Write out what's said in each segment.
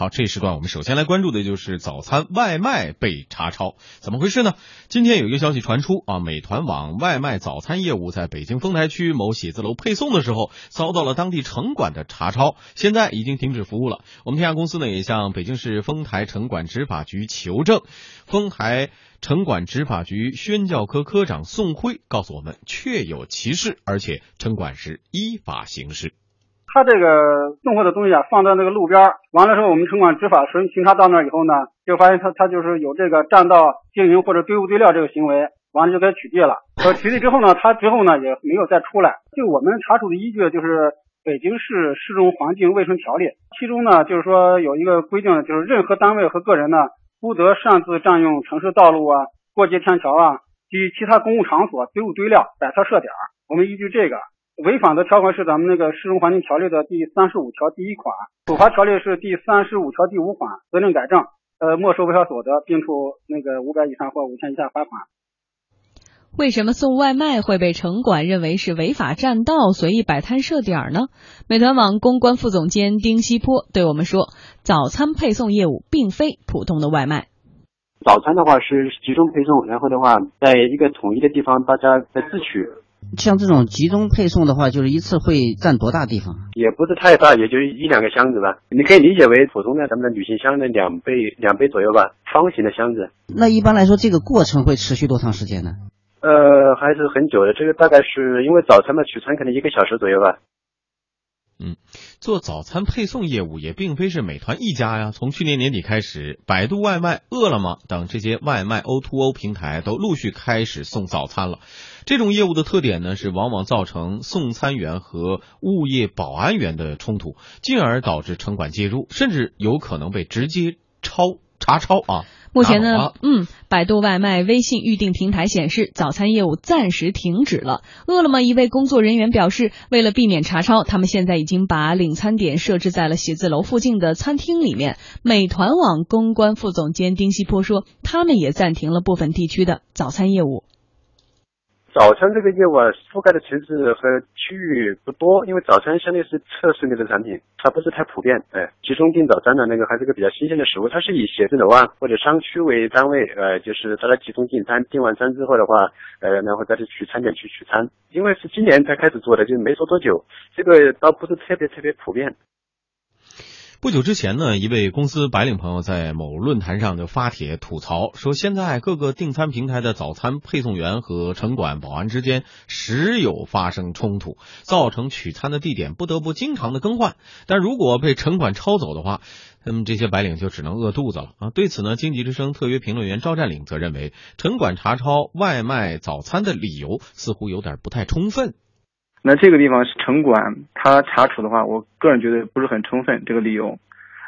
好，这一时段我们首先来关注的就是早餐外卖被查抄，怎么回事呢？今天有一个消息传出啊，美团网外卖早餐业务在北京丰台区某写字楼配送的时候，遭到了当地城管的查抄，现在已经停止服务了。我们天下公司呢也向北京市丰台城管执法局求证，丰台城管执法局宣教科科长宋辉告诉我们，确有其事，而且城管是依法行事。他这个送货的东西啊，放在那个路边儿，完了之后，我们城管执法巡巡查到那儿以后呢，就发现他他就是有这个占道经营或者堆物堆料这个行为，完了就给取缔了。呃，取缔之后呢，他之后呢也没有再出来。就我们查处的依据就是《北京市市容环境卫生条例》，其中呢就是说有一个规定，就是任何单位和个人呢不得擅自占用城市道路啊、过街天桥啊及其他公共场所堆物堆料、摆设设点。我们依据这个。违反的条款是咱们那个市容环境条例的第三十五条第一款，处罚条例是第三十五条第五款，责令改正，呃，没收违法所得，并处那个五百以上或五千以下罚款。为什么送外卖会被城管认为是违法占道、随意摆摊设点呢？美团网公关副总监丁西坡对我们说：“早餐配送业务并非普通的外卖，早餐的话是集中配送，然后的话在一个统一的地方，大家在自取。”像这种集中配送的话，就是一次会占多大地方？也不是太大，也就一两个箱子吧。你可以理解为普通的咱们的旅行箱的两倍、两倍左右吧，方形的箱子。那一般来说，这个过程会持续多长时间呢？呃，还是很久的。这个大概是因为早餐嘛取餐可能一个小时左右吧。嗯，做早餐配送业务也并非是美团一家呀。从去年年底开始，百度外卖、饿了么等这些外卖 O2O 平台都陆续开始送早餐了。这种业务的特点呢，是往往造成送餐员和物业保安员的冲突，进而导致城管介入，甚至有可能被直接抄查抄啊。目前呢，嗯，百度外卖微信预订平台显示，早餐业务暂时停止了。饿了么一位工作人员表示，为了避免查抄，他们现在已经把领餐点设置在了写字楼附近的餐厅里面。美团网公关副总监丁西坡说，他们也暂停了部分地区的早餐业务。早餐这个业务啊，覆盖的城市和区域不多，因为早餐相对是测试类的产品，它不是太普遍。哎，集中订早餐的那个还是个比较新鲜的食物，它是以写字楼啊或者商区为单位，呃，就是大家集中订餐，订完餐之后的话，呃，然后再去取餐点去取餐。因为是今年才开始做的，就没做多久，这个倒不是特别特别普遍。不久之前呢，一位公司白领朋友在某论坛上就发帖吐槽说，现在各个订餐平台的早餐配送员和城管保安之间时有发生冲突，造成取餐的地点不得不经常的更换。但如果被城管抄走的话，那么这些白领就只能饿肚子了啊！对此呢，经济之声特约评论员赵占领则认为，城管查抄外卖早餐的理由似乎有点不太充分。那这个地方是城管，他查处的话，我个人觉得不是很充分。这个理由，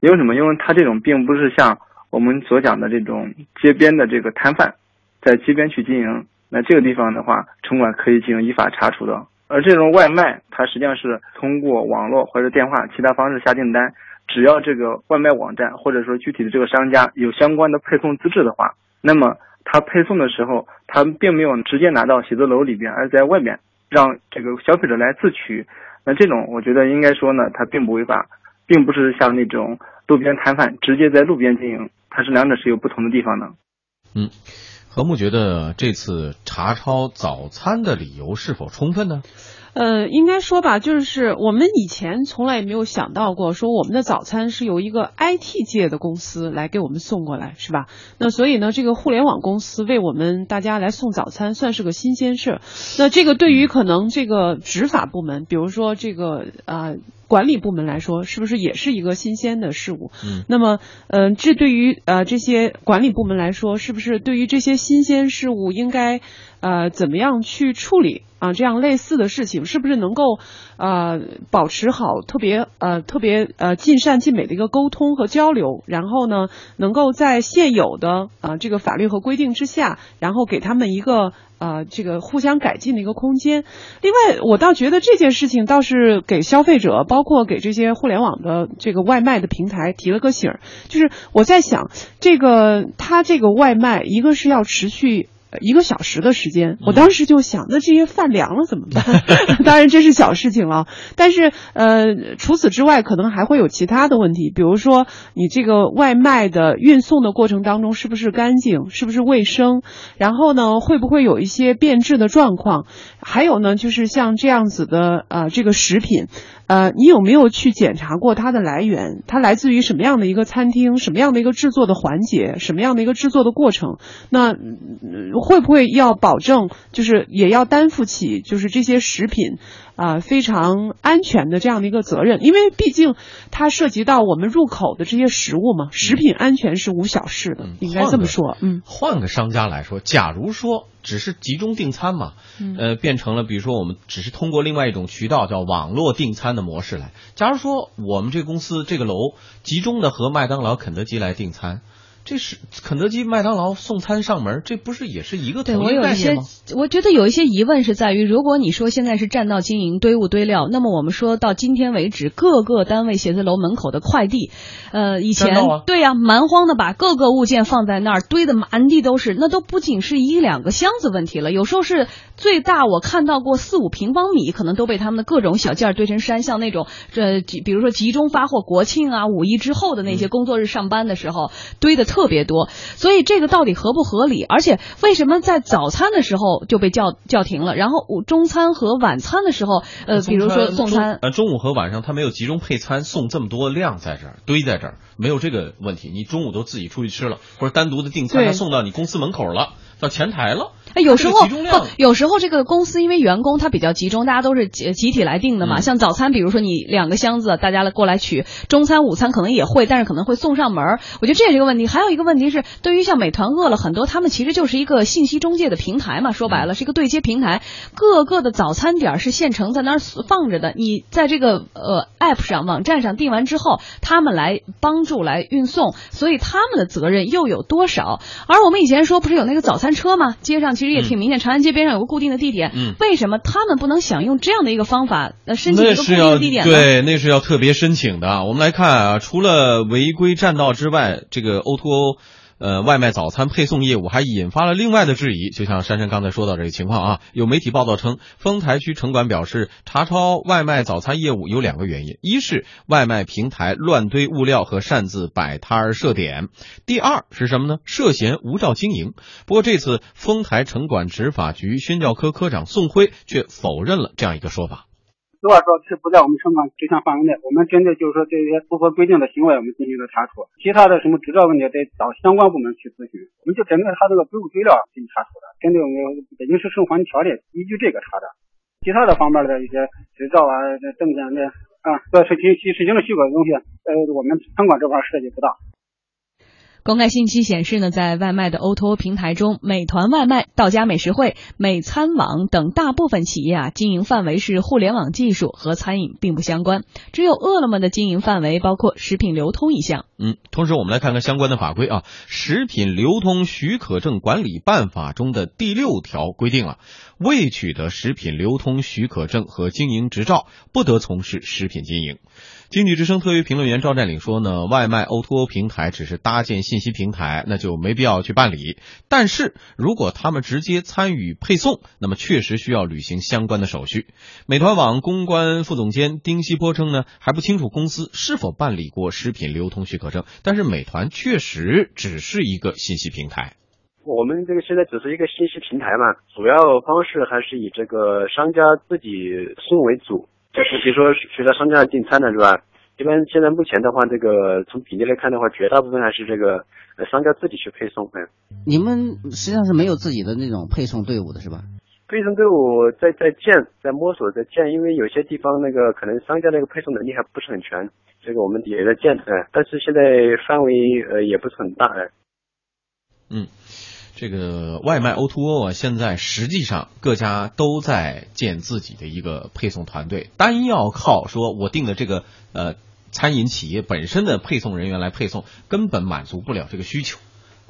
因为什么？因为他这种并不是像我们所讲的这种街边的这个摊贩，在街边去经营。那这个地方的话，城管可以进行依法查处的。而这种外卖，它实际上是通过网络或者电话其他方式下订单，只要这个外卖网站或者说具体的这个商家有相关的配送资质的话，那么他配送的时候，他并没有直接拿到写字楼里边，而在外面。让这个消费者来自取，那这种我觉得应该说呢，它并不违法，并不是像那种路边摊贩直接在路边经营，它是两者是有不同的地方的。嗯，何木觉得这次查抄早餐的理由是否充分呢？呃，应该说吧，就是我们以前从来也没有想到过，说我们的早餐是由一个 IT 界的公司来给我们送过来，是吧？那所以呢，这个互联网公司为我们大家来送早餐，算是个新鲜事。那这个对于可能这个执法部门，比如说这个啊管理部门来说，是不是也是一个新鲜的事物？嗯。那么，嗯，这对于呃这些管理部门来说，是不是对于这些新鲜事物应该呃怎么样去处理？啊，这样类似的事情是不是能够，呃，保持好特别呃特别呃尽善尽美的一个沟通和交流，然后呢，能够在现有的啊这个法律和规定之下，然后给他们一个呃这个互相改进的一个空间。另外，我倒觉得这件事情倒是给消费者，包括给这些互联网的这个外卖的平台提了个醒儿，就是我在想，这个他这个外卖一个是要持续。一个小时的时间。我当时就想，那这些饭凉了怎么办？当然这是小事情了，但是呃，除此之外，可能还会有其他的问题，比如说你这个外卖的运送的过程当中是不是干净，是不是卫生？然后呢，会不会有一些变质的状况？还有呢，就是像这样子的呃，这个食品。呃，你有没有去检查过它的来源？它来自于什么样的一个餐厅？什么样的一个制作的环节？什么样的一个制作的过程？那会不会要保证，就是也要担负起，就是这些食品啊非常安全的这样的一个责任？因为毕竟它涉及到我们入口的这些食物嘛，食品安全是无小事的，应该这么说。嗯，换个商家来说，假如说。只是集中订餐嘛，呃，变成了比如说我们只是通过另外一种渠道叫网络订餐的模式来。假如说我们这公司这个楼集中的和麦当劳、肯德基来订餐。这是肯德基、麦当劳送餐上门，这不是也是一个对我有一些，我觉得有一些疑问是在于，如果你说现在是占道经营、堆物堆料，那么我们说到今天为止，各个单位写字楼门口的快递，呃，以前对呀，蛮荒的把各个物件放在那儿堆的满地都是，那都不仅是一两个箱子问题了，有时候是最大我看到过四五平方米，可能都被他们的各种小件堆成山，像那种这比如说集中发货，国庆啊、五一之后的那些工作日上班的时候堆的。特别多，所以这个到底合不合理？而且为什么在早餐的时候就被叫叫停了？然后午中餐和晚餐的时候，呃，比如说送餐，呃，中午和晚上他没有集中配餐送这么多量在这儿堆在这儿，没有这个问题。你中午都自己出去吃了，或者单独的订餐，他送到你公司门口了，到前台了。哎，有时候不，有时候这个公司因为员工他比较集中，大家都是集集体来订的嘛。像早餐，比如说你两个箱子，大家来过来取；中餐、午餐可能也会，但是可能会送上门。我觉得这也是一个问题。还有一个问题是，对于像美团、饿了很多，他们其实就是一个信息中介的平台嘛。说白了，是一个对接平台，各个的早餐点是现成在那儿放着的。你在这个呃 app 上、网站上订完之后，他们来帮助来运送，所以他们的责任又有多少？而我们以前说不是有那个早餐车吗？街上其实也挺明显，长安街边上有个固定的地点，嗯，为什么他们不能享用这样的一个方法？呃，申请一个固定的地点对，那是要特别申请的。我们来看啊，除了违规占道之外，这个 O2O。呃，外卖早餐配送业务还引发了另外的质疑，就像珊珊刚才说到这个情况啊，有媒体报道称，丰台区城管表示，查抄外卖早餐业务有两个原因，一是外卖平台乱堆物料和擅自摆摊儿设点，第二是什么呢？涉嫌无照经营。不过这次丰台城管执法局宣教科科长宋辉却否认了这样一个说法。如果说是不在我们城管执行范围内，我们针对就是说这些不合规定的行为，我们进行了查处。其他的什么执照问题，得找相关部门去咨询。我们就针对他这个堆物堆料进行查处的，针对我们北京市生活环境条例依据这个查的。其他的方面的一些执照啊、证件的啊，这是其其实行的许可的东西，呃，我们城管这块涉及不到。公开信息显示呢，在外卖的 O2O 平台中，美团外卖、到家美食汇、美餐网等大部分企业啊，经营范围是互联网技术和餐饮并不相关。只有饿了么的经营范围包括食品流通一项。嗯，同时我们来看看相关的法规啊，《食品流通许可证管理办法》中的第六条规定了，未取得食品流通许可证和经营执照，不得从事食品经营。经济之声特约评论员赵占领说呢，外卖 O2O 平台只是搭建信息平台，那就没必要去办理。但是如果他们直接参与配送，那么确实需要履行相关的手续。美团网公关副总监丁西波称呢，还不清楚公司是否办理过食品流通许可证，但是美团确实只是一个信息平台。我们这个现在只是一个信息平台嘛，主要方式还是以这个商家自己送为主。就是比如说，随着商家订餐的是吧？一般现在目前的话，这个从比例来看的话，绝大部分还是这个呃商家自己去配送。嗯，你们实际上是没有自己的那种配送队伍的是吧？配送队伍在在建，在摸索，在建，因为有些地方那个可能商家那个配送能力还不是很全，这个我们也在建。嗯，但是现在范围呃也不是很大。哎，嗯。这个外卖 O2O 啊，现在实际上各家都在建自己的一个配送团队，单要靠说我定的这个呃餐饮企业本身的配送人员来配送，根本满足不了这个需求。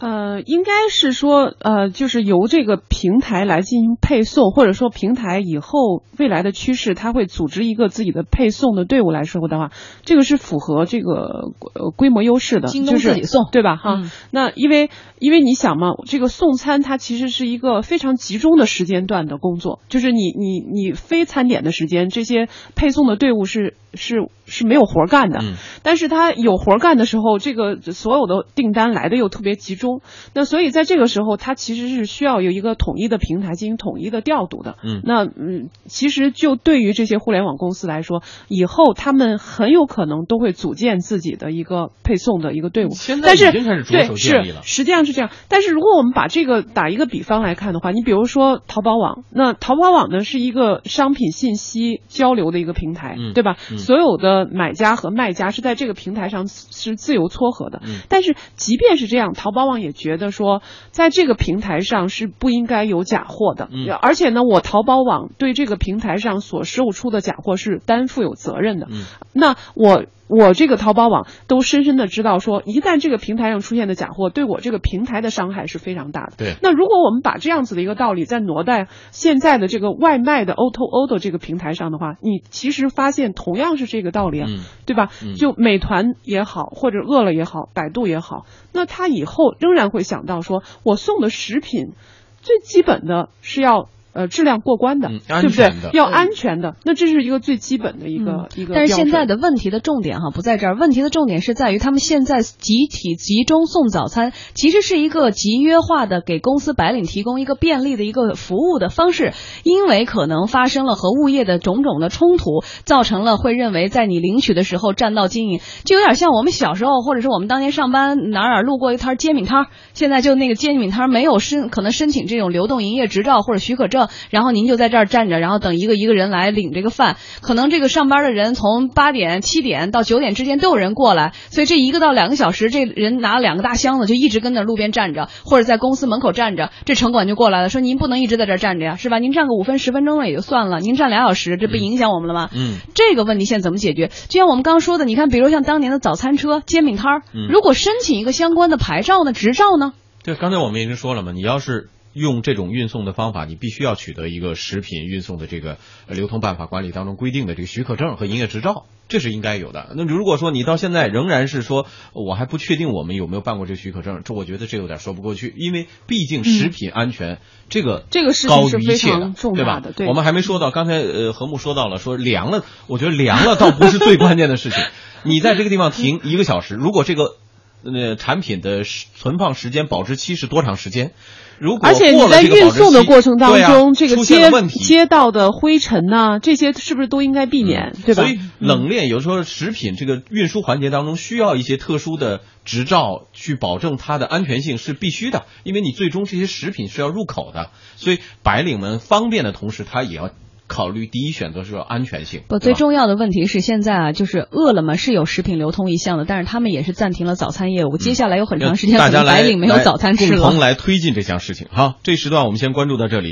呃，应该是说，呃，就是由这个平台来进行配送，或者说平台以后未来的趋势，它会组织一个自己的配送的队伍来说的话，这个是符合这个呃规模优势的，京东就是自己送对吧？哈、嗯那因为因为你想嘛，这个送餐它其实是一个非常集中的时间段的工作，就是你你你非餐点的时间，这些配送的队伍是是是没有活儿干的。嗯但是他有活儿干的时候，这个所有的订单来的又特别集中，那所以在这个时候，他其实是需要有一个统一的平台进行统一的调度的。嗯那嗯，其实就对于这些互联网公司来说，以后他们很有可能都会组建自己的一个配送的一个队伍。现在已经开始着对手建立了。是实际上是这样。但是如果我们把这个打一个比方来看的话，你比如说淘宝网，那淘宝网呢是一个商品信息交流的一个平台，嗯对吧？嗯所有的买家和卖家是在这个平台上是自由撮合的。嗯但是即便是这样，淘宝网也觉得说，在这个平台上是不应该有假货的。嗯而且呢，我淘宝网对这个平台上所售出的假货是担负有责任的。嗯那我我这个淘宝网都深深的知道说，一旦这个平台上出现的假货，对我这个平台的伤害是非常大的。对那如果我们把这样子的一个道理再挪在现在的这个外卖的 O to O 的这个平台上的话，你其实发现同样是这个道理啊，嗯对吧？嗯就美团也好，或者饿了也好，百度也好，那他以后仍然会想到说，我送的食品最基本的是要。呃，质量过关的，嗯对不对？要安全的，那这是一个最基本的一个、一个但是现在的问题的重点哈不在这儿，问题的重点是在于他们现在集体集中送早餐，其实是一个集约化的给公司白领提供一个便利的一个服务的方式，因为可能发生了和物业的种种的冲突，造成了会认为在你领取的时候占道经营，就有点像我们小时候或者是我们当年上班哪儿哪儿路过一摊煎饼摊儿，现在就那个煎饼摊儿没有申可能申请这种流动营业执照或者许可证，然后您就在这儿站着，然后等一个一个人来领这个饭。可能这个上班的人从八点、七点到九点之间都有人过来，所以这一个到两个小时，这人拿了两个大箱子就一直跟那路边站着，或者在公司门口站着，这城管就过来了，说您不能一直在这儿站着呀，是吧？您站个五分十分钟了也就算了，您站俩小时，这不影响我们了吗？嗯这个问题现在怎么解决？就像我们刚刚说的，你看，比如像当年的早餐车、煎饼摊儿嗯，如果申请一个相关的牌照呢、执照呢？对，刚才我们已经说了嘛，你要是用这种运送的方法，你必须要取得一个食品运送的这个呃流通办法管理当中规定的这个许可证和营业执照，这是应该有的。那如果说你到现在仍然是说我还不确定我们有没有办过这个许可证，这我觉得这有点说不过去，因为毕竟食品安全、这个这个事情高是非于一切的对吧？对我们还没说到，刚才呃何木说到了，说凉了，我觉得凉了倒不是最关键的事情，你在这个地方停一个小时，如果这个。呃，产品的存放时间、保质期是多长时间？如果而且你在运送的过程当中，这个出现街了问题，街道的灰尘呐、这些是不是都应该避免，对吧？所以冷链有时候食品这个运输环节当中需要一些特殊的执照去保证它的安全性是必须的，因为你最终这些食品是要入口的，所以白领们方便的同时，他也要考虑第一选择是安全性。不，最重要的问题是现在啊，就是饿了么是有食品流通一项的，但是他们也是暂停了早餐业务，接下来有很长时间可能大家来白领没有早餐吃了。同来推进这项事情。好，这时段我们先关注到这里。